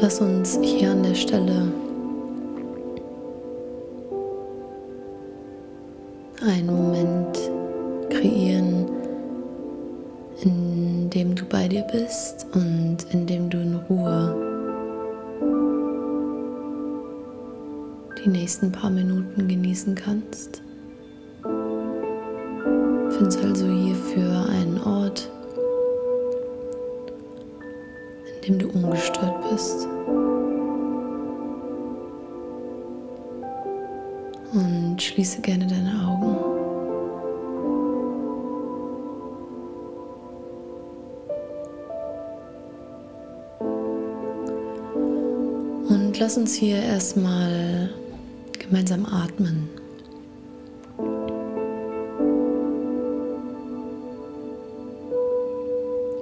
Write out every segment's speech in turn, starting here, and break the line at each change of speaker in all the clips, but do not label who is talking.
Lass uns hier an der Stelle Lass uns hier erstmal gemeinsam atmen.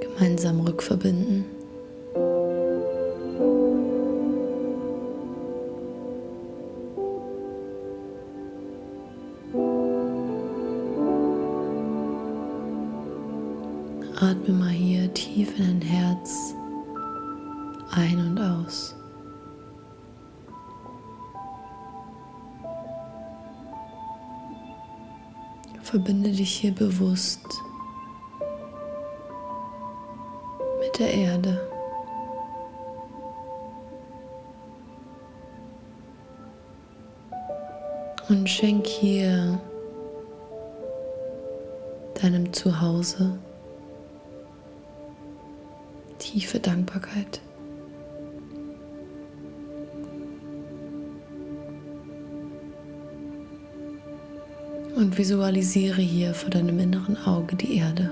Gemeinsam rückverbinden. Dich hier bewusst mit der Erde. Und schenk hier deinem Zuhause Und visualisiere hier vor deinem inneren Auge die Erde.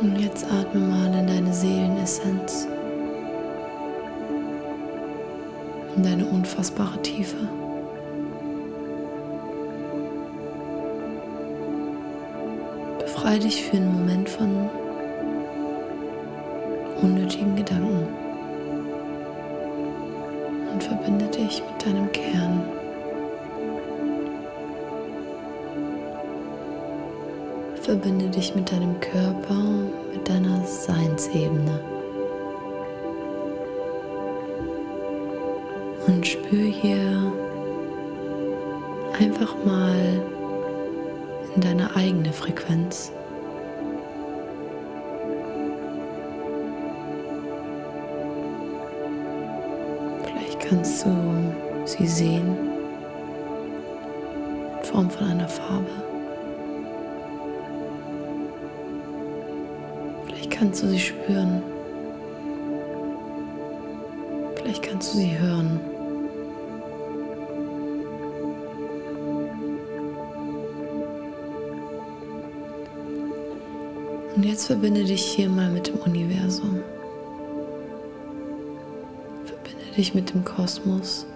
Und jetzt atme mal in deine Seelenessenz, in deine unfassbare Tiefe. Befreie dich für einen Moment von unnötigen Gedanken und verbinde dich mit deinem Kern. Verbinde dich mit deinem Körper, mit deiner Seinsebene. Und spür hier einfach mal in deine eigene Frequenz. Vielleicht kannst du sie sehen in Form von einer Farbe. Vielleicht kannst du sie spüren. Vielleicht kannst du sie hören. Und jetzt verbinde dich hier mal mit dem Universum. Verbinde dich mit dem Kosmos,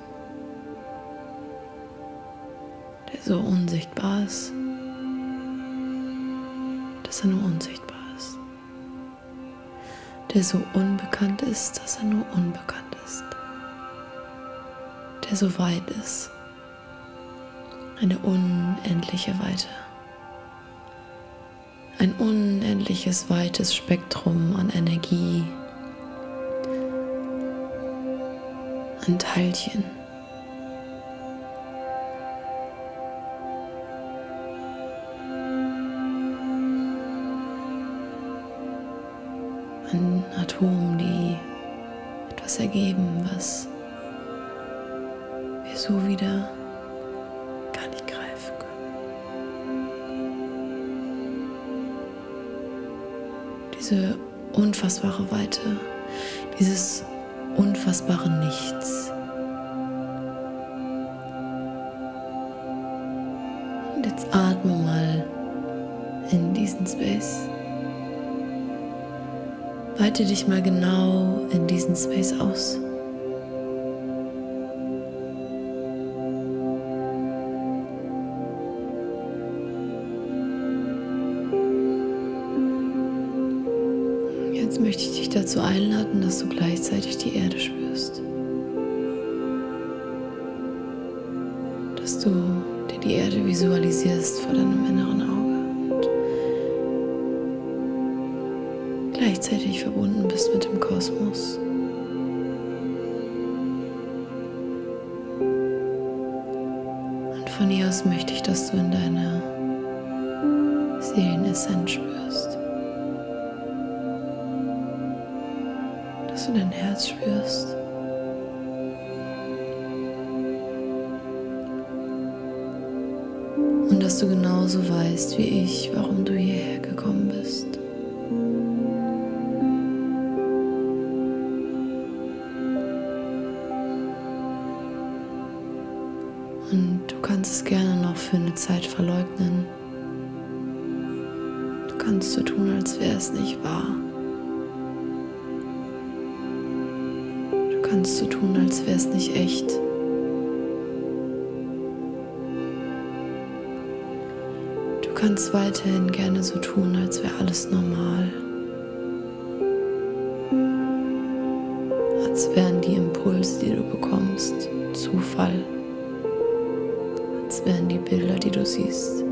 der so unsichtbar ist, dass er nur unsichtbar ist. Der so unbekannt ist, dass er nur unbekannt ist. Der so weit ist. Eine unendliche Weite ein unendliches weites Spektrum an Energie, an Teilchen. an Atomen, die etwas ergeben, was wir so wieder gar nicht greifen können. Diese unfassbare Weite, dieses unfassbare Nichts. Und jetzt atme mal in diesen Space. Weite dich mal genau in diesen Space aus. Jetzt möchte ich dich dazu einladen, dass du gleichzeitig die Erde spürst. Dass du dir die Erde visualisierst vor deinem inneren Auge. Gleichzeitig verbunden bist mit dem Kosmos. Und von hier aus möchte ich, dass du in deine Seelenessenz spürst. Dass du dein Herz spürst. Und dass du genauso weißt wie ich, warum du hierher gekommen bist. Kannst weiterhin gerne so tun, als wäre alles normal. Als wären die Impulse, die du bekommst, Zufall wären die Bilder, die du siehst,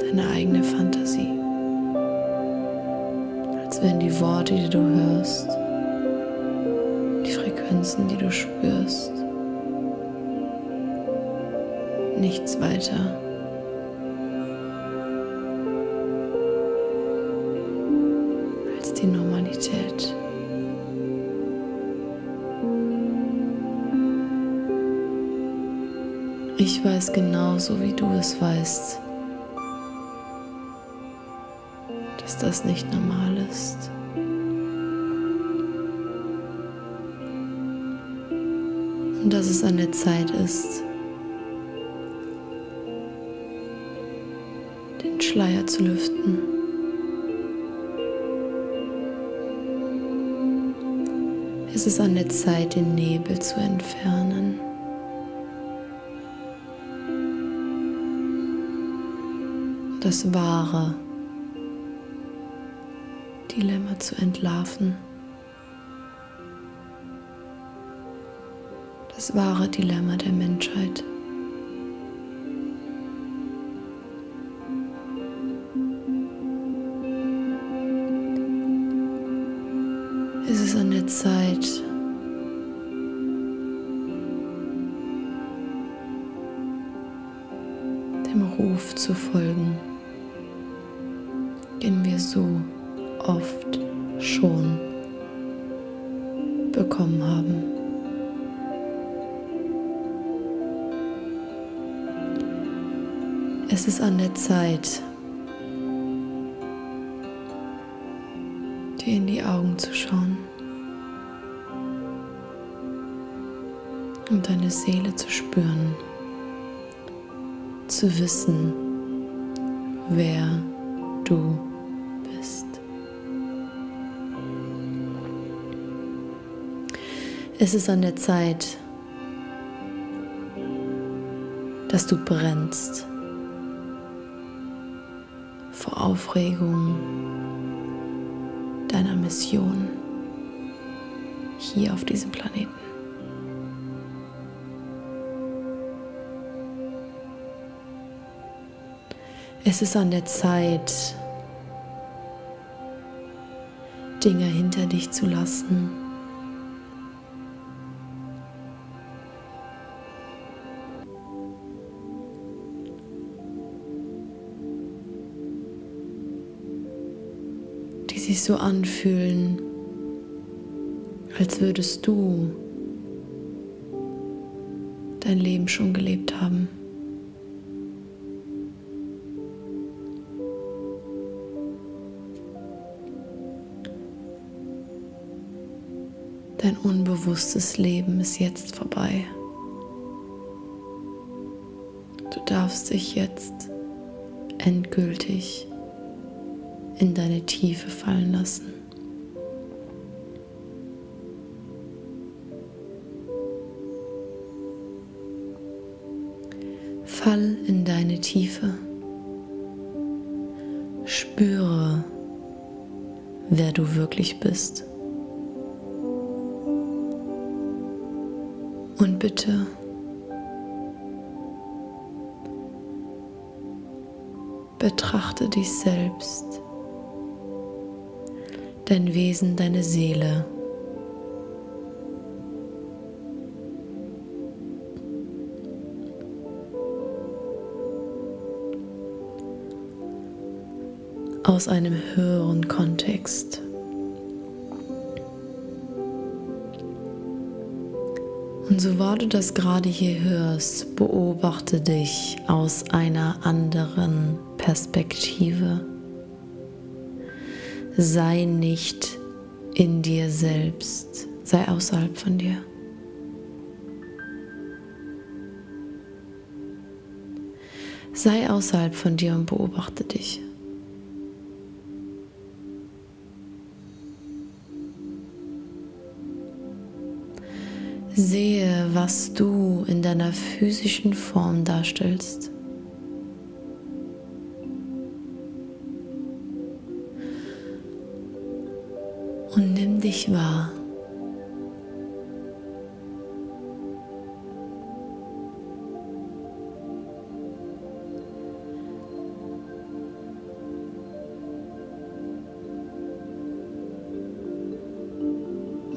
deine eigene Fantasie, als wären die Worte, die du hörst, die Frequenzen, die du spürst, nichts weiter. Ich weiß genauso, wie du es weißt, dass das nicht normal ist. Und dass es an der Zeit ist, den Schleier zu lüften. Es ist an der Zeit, den Nebel zu entfernen. Das wahre Dilemma zu entlarven. Das wahre Dilemma der Menschheit. Die Augen zu schauen und deine Seele zu spüren, zu wissen, wer du bist. Es ist an der Zeit, dass du brennst vor Aufregung deiner Mission hier auf diesem Planeten. Es ist an der Zeit, Dinge hinter dich zu lassen so anfühlen, als würdest du dein Leben schon gelebt haben. Dein unbewusstes Leben ist jetzt vorbei. Du darfst dich jetzt endgültig in deine Tiefe fallen lassen. Fall in deine Tiefe. Spüre, wer du wirklich bist. Und bitte betrachte dich selbst, dein Wesen, deine Seele. aus einem höheren Kontext. Und so wahr du das gerade hier hörst, beobachte dich aus einer anderen Perspektive. Sei nicht in dir selbst, sei außerhalb von dir. Sei außerhalb von dir und beobachte dich. Sehe, was du in deiner physischen Form darstellst. Dich wahr.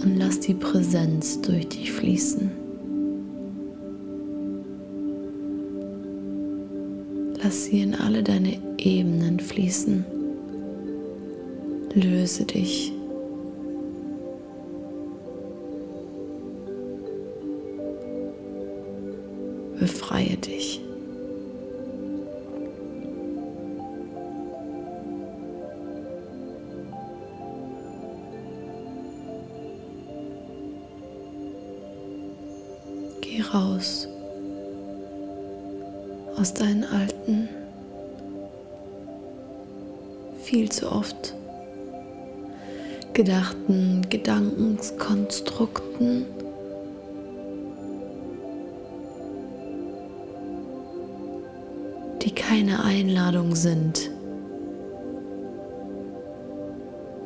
und lass die Präsenz durch dich fließen. Lass sie in alle deine Ebenen fließen. Löse dich. Die keine Einladung sind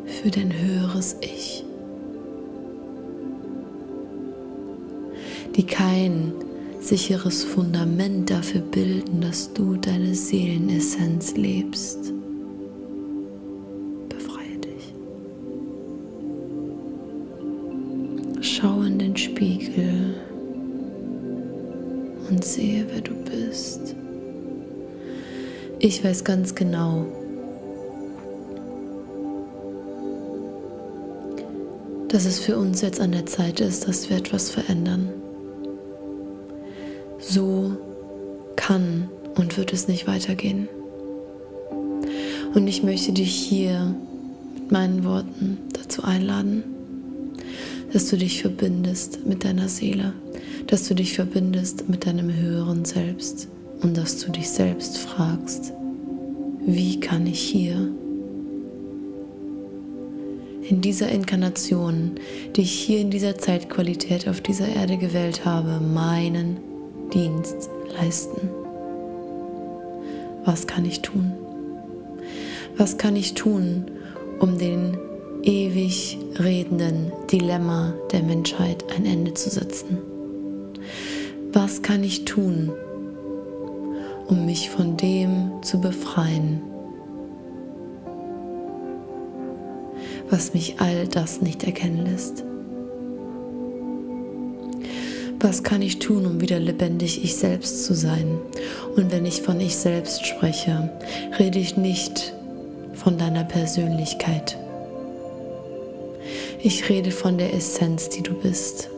für dein höheres Ich. die kein sicheres Fundament dafür bilden, dass du deine Seelenessenz lebst. Befreie dich. Schau in den Spiegel Ich weiß ganz genau, dass es für uns jetzt an der Zeit ist, dass wir etwas verändern. So kann und wird es nicht weitergehen. Und ich möchte dich hier mit meinen Worten dazu einladen, dass du dich verbindest mit deiner Seele, dass du dich verbindest mit deinem höheren Selbst und dass du dich selbst fragst, wie kann ich hier in dieser Inkarnation, die ich hier in dieser Zeitqualität auf dieser Erde gewählt habe, meinen Dienst leisten. Was kann ich tun? Was kann ich tun, um den ewig redenden Dilemma der Menschheit ein Ende zu setzen? Was kann ich tun, um mich von dem zu befreien, was mich all das nicht erkennen lässt? Was kann ich tun, um wieder lebendig ich selbst zu sein? Und wenn ich von ich selbst spreche, rede ich nicht von deiner Persönlichkeit. Ich rede von der Essenz, die du bist.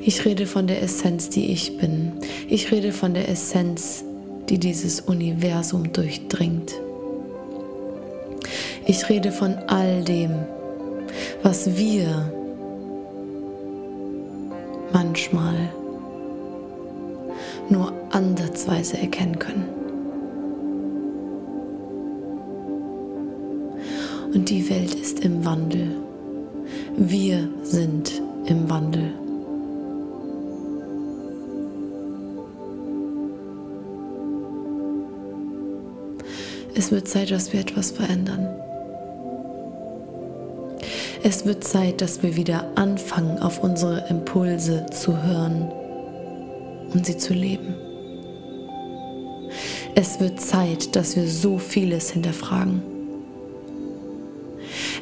Ich rede von der Essenz, die ich bin. Ich rede von der Essenz, die dieses Universum durchdringt. Ich rede von all dem, was wir manchmal nur ansatzweise erkennen können. Und die Welt ist im Wandel. Wir sind im Wandel. Es wird Zeit, dass wir etwas verändern. Es wird Zeit, dass wir wieder anfangen, auf unsere Impulse zu hören und sie zu leben. Es wird Zeit, dass wir so vieles hinterfragen.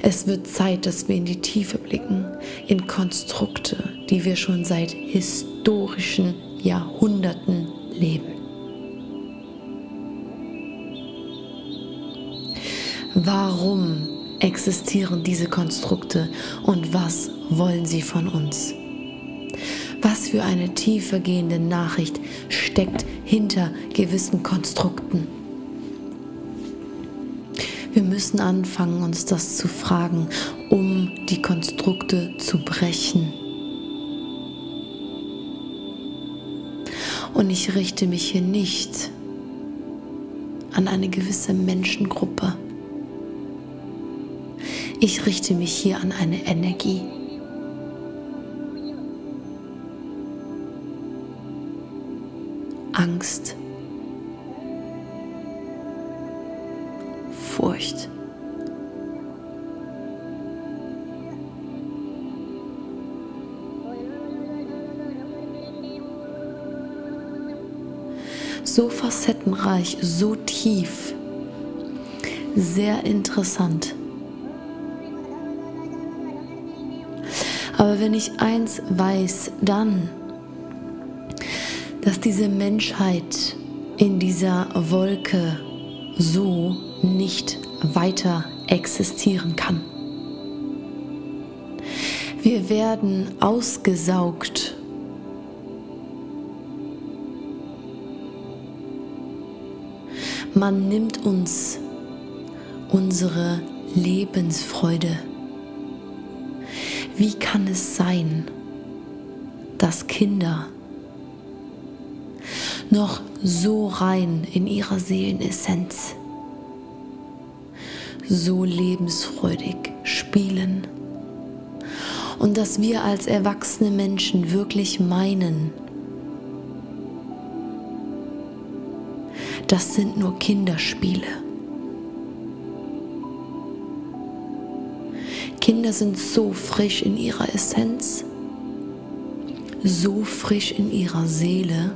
Es wird Zeit, dass wir in die Tiefe blicken, in Konstrukte, die wir schon seit historischen Jahrhunderten leben. Warum existieren diese Konstrukte und was wollen sie von uns? Was für eine tiefer gehende Nachricht steckt hinter gewissen Konstrukten? Wir müssen anfangen, uns das zu fragen, um die Konstrukte zu brechen. Und ich richte mich hier nicht an eine gewisse Menschengruppe. Ich richte mich hier an eine Energie. Angst, Furcht. So facettenreich, so tief, sehr interessant. Aber wenn ich eins weiß, dann, dass diese Menschheit in dieser Wolke so nicht weiter existieren kann. Wir werden ausgesaugt. Man nimmt uns unsere Lebensfreude wie kann es sein, dass Kinder noch so rein in ihrer Seelenessenz, so lebensfreudig spielen und dass wir als erwachsene Menschen wirklich meinen, das sind nur Kinderspiele. Kinder sind so frisch in ihrer Essenz, so frisch in ihrer Seele,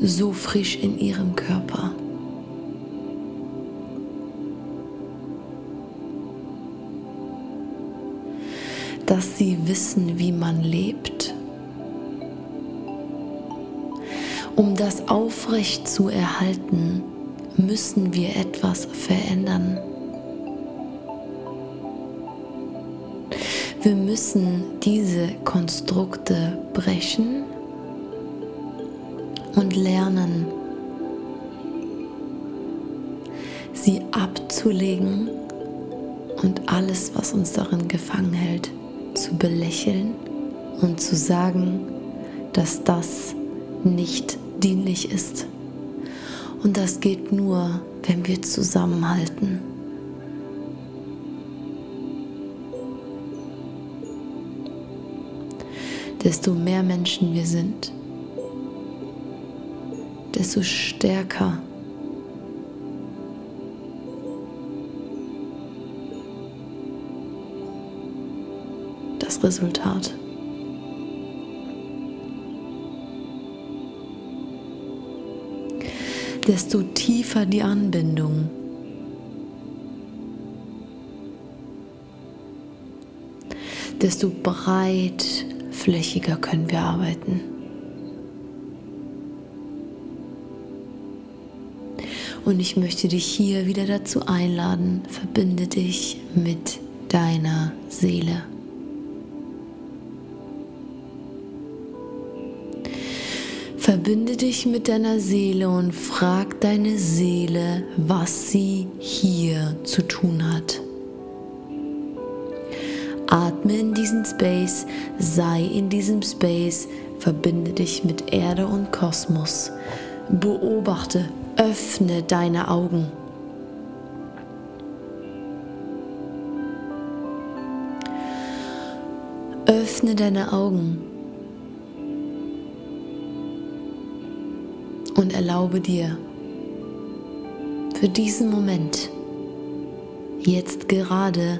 so frisch in ihrem Körper. dass sie wissen, wie man lebt, um das aufrecht zu erhalten müssen wir etwas verändern. Wir müssen diese Konstrukte brechen und lernen, sie abzulegen und alles, was uns darin gefangen hält, zu belächeln und zu sagen, dass das nicht dienlich ist. Und das geht nur, wenn wir zusammenhalten. Desto mehr Menschen wir sind, desto stärker das Resultat. Desto tiefer die Anbindung. Desto breitflächiger können wir arbeiten. Und ich möchte dich hier wieder dazu einladen, verbinde dich mit deiner Seele. Verbinde dich mit deiner Seele und frag deine Seele, was sie hier zu tun hat. Atme in diesen Space, sei in diesem Space, verbinde dich mit Erde und Kosmos. Beobachte, öffne deine Augen. Öffne deine Augen und erlaube dir für diesen Moment, jetzt gerade,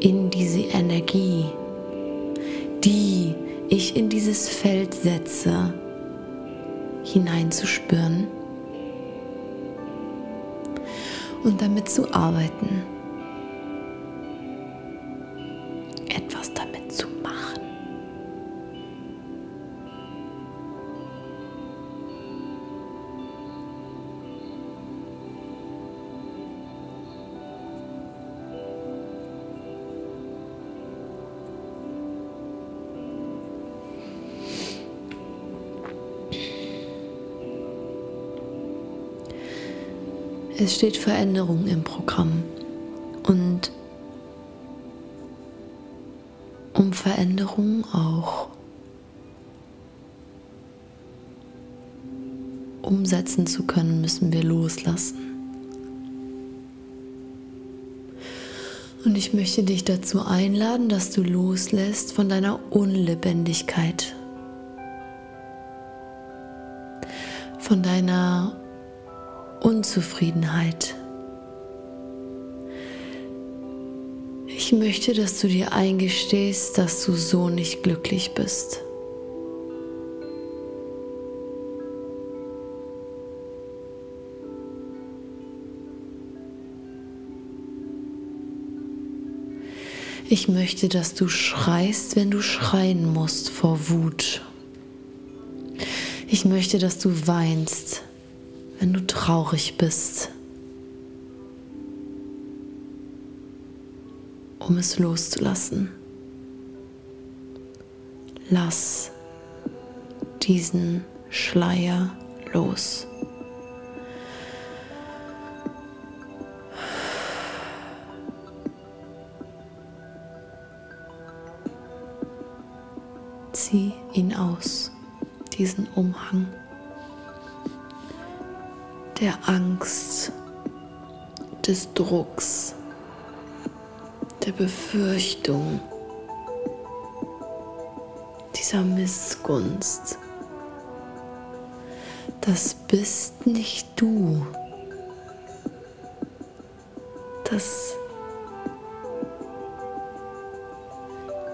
in diese Energie, die ich in dieses Feld setze, hineinzuspüren und damit zu arbeiten. Es steht Veränderung im Programm. Und um Veränderung auch umsetzen zu können, müssen wir loslassen. Und ich möchte dich dazu einladen, dass du loslässt von deiner Unlebendigkeit, von deiner Unzufriedenheit. Ich möchte, dass du dir eingestehst, dass du so nicht glücklich bist. Ich möchte, dass du schreist, wenn du schreien musst vor Wut. Ich möchte, dass du weinst, wenn du traurig bist, um es loszulassen. Lass diesen Schleier los. Zieh ihn aus, diesen Umhang der Angst, des Drucks, der Befürchtung, dieser Missgunst. Das bist nicht du. Das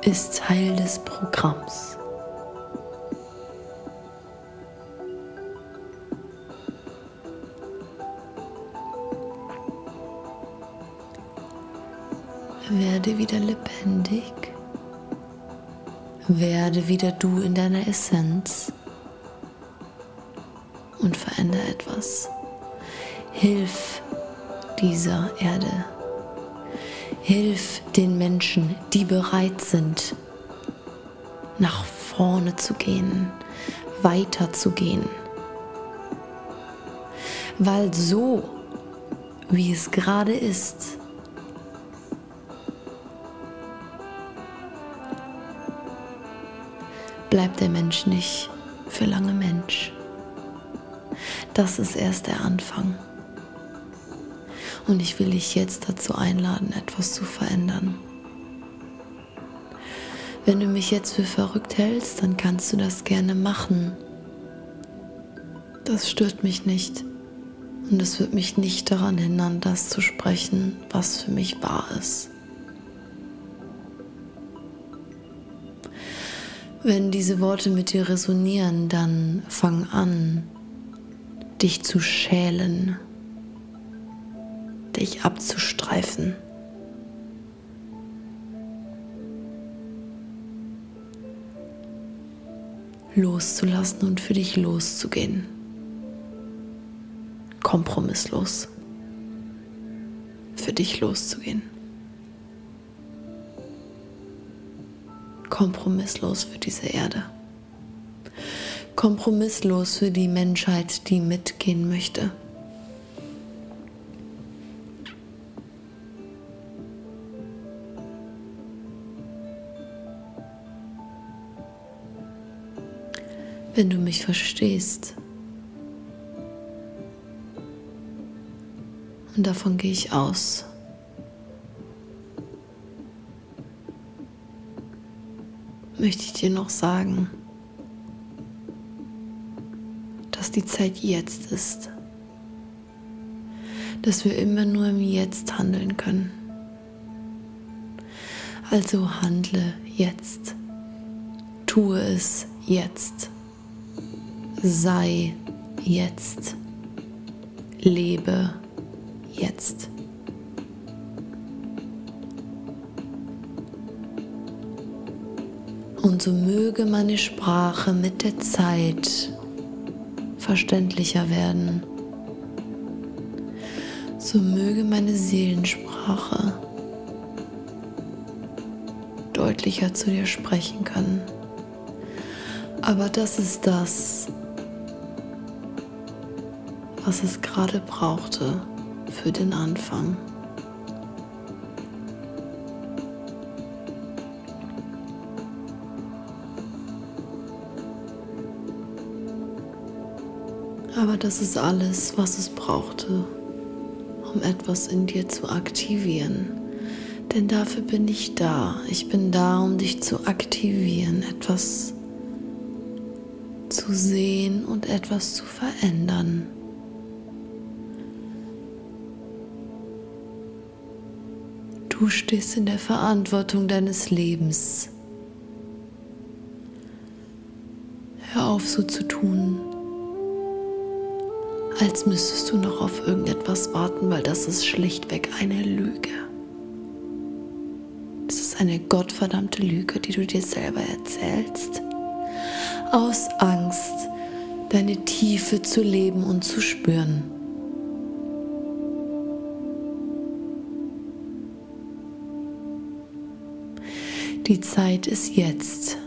ist Teil des Programms. Werde wieder lebendig. Werde wieder du in deiner Essenz und verändere etwas. Hilf dieser Erde. Hilf den Menschen, die bereit sind, nach vorne zu gehen, weiterzugehen. Weil so, wie es gerade ist, der Mensch nicht für lange Mensch. Das ist erst der Anfang. Und ich will dich jetzt dazu einladen, etwas zu verändern. Wenn du mich jetzt für verrückt hältst, dann kannst du das gerne machen. Das stört mich nicht. Und es wird mich nicht daran hindern, das zu sprechen, was für mich wahr ist. Wenn diese Worte mit dir resonieren, dann fang an, dich zu schälen, dich abzustreifen. loszulassen und für dich loszugehen. Kompromisslos. Für dich loszugehen. kompromisslos für diese Erde. Kompromisslos für die Menschheit, die mitgehen möchte. Wenn du mich verstehst, und davon gehe ich aus. Möchte ich dir noch sagen, dass die Zeit jetzt ist, dass wir immer nur im Jetzt handeln können. Also handle jetzt, tue es jetzt, sei jetzt, lebe jetzt. Und so möge meine Sprache mit der Zeit verständlicher werden. So möge meine Seelensprache deutlicher zu dir sprechen können. Aber das ist das, was es gerade brauchte für den Anfang. Aber das ist alles, was es brauchte, um etwas in dir zu aktivieren. Denn dafür bin ich da. Ich bin da, um dich zu aktivieren, etwas zu sehen und etwas zu verändern. Du stehst in der Verantwortung deines Lebens. Hör auf so zu tun, als müsstest du noch auf irgendetwas warten, weil das ist schlichtweg eine Lüge. Das ist eine gottverdammte Lüge, die du dir selber erzählst. Aus Angst, deine Tiefe zu leben und zu spüren. Die Zeit ist jetzt.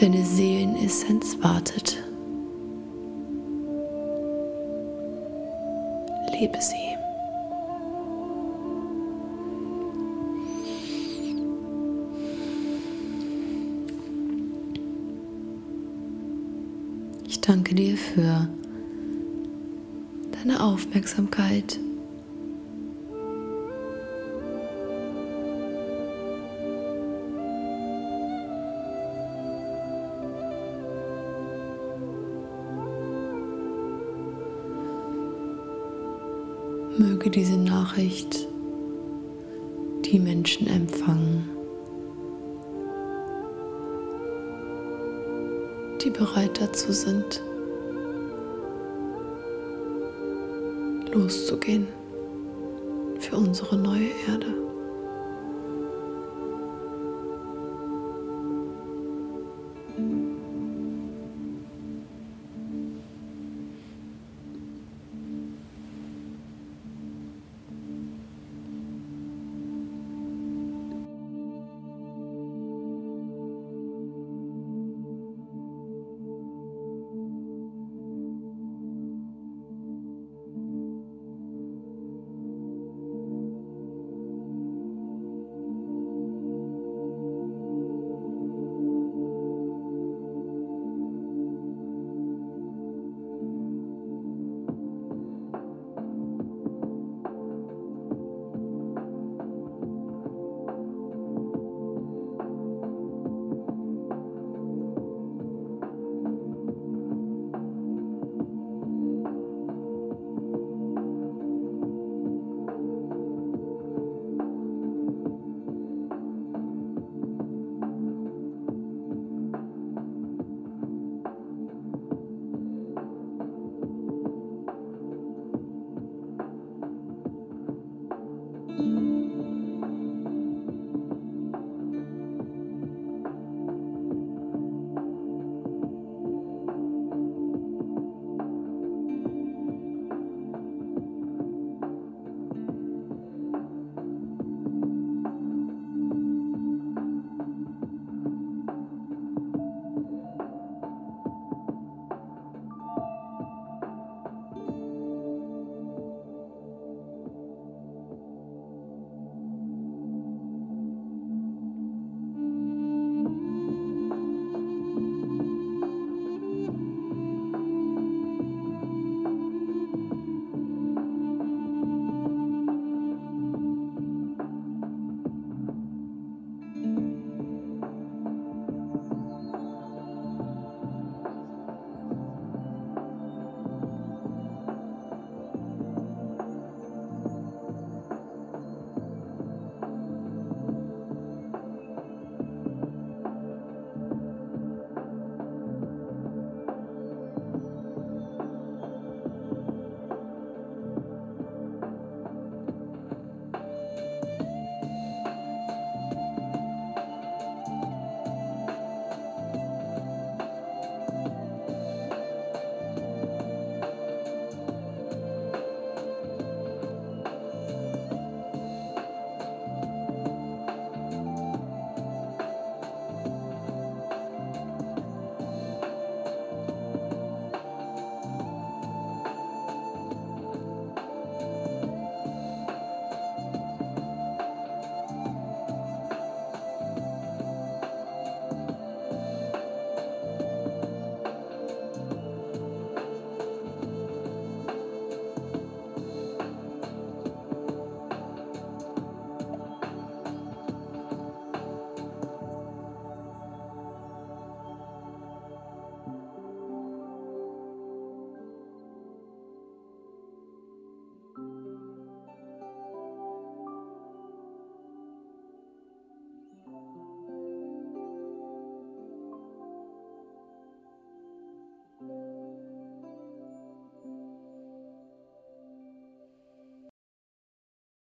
Deine Seelenessenz wartet. Lebe sie. Ich danke dir für deine Aufmerksamkeit. Möge diese Nachricht die Menschen empfangen, die bereit dazu sind. loszugehen für unsere neue Erde.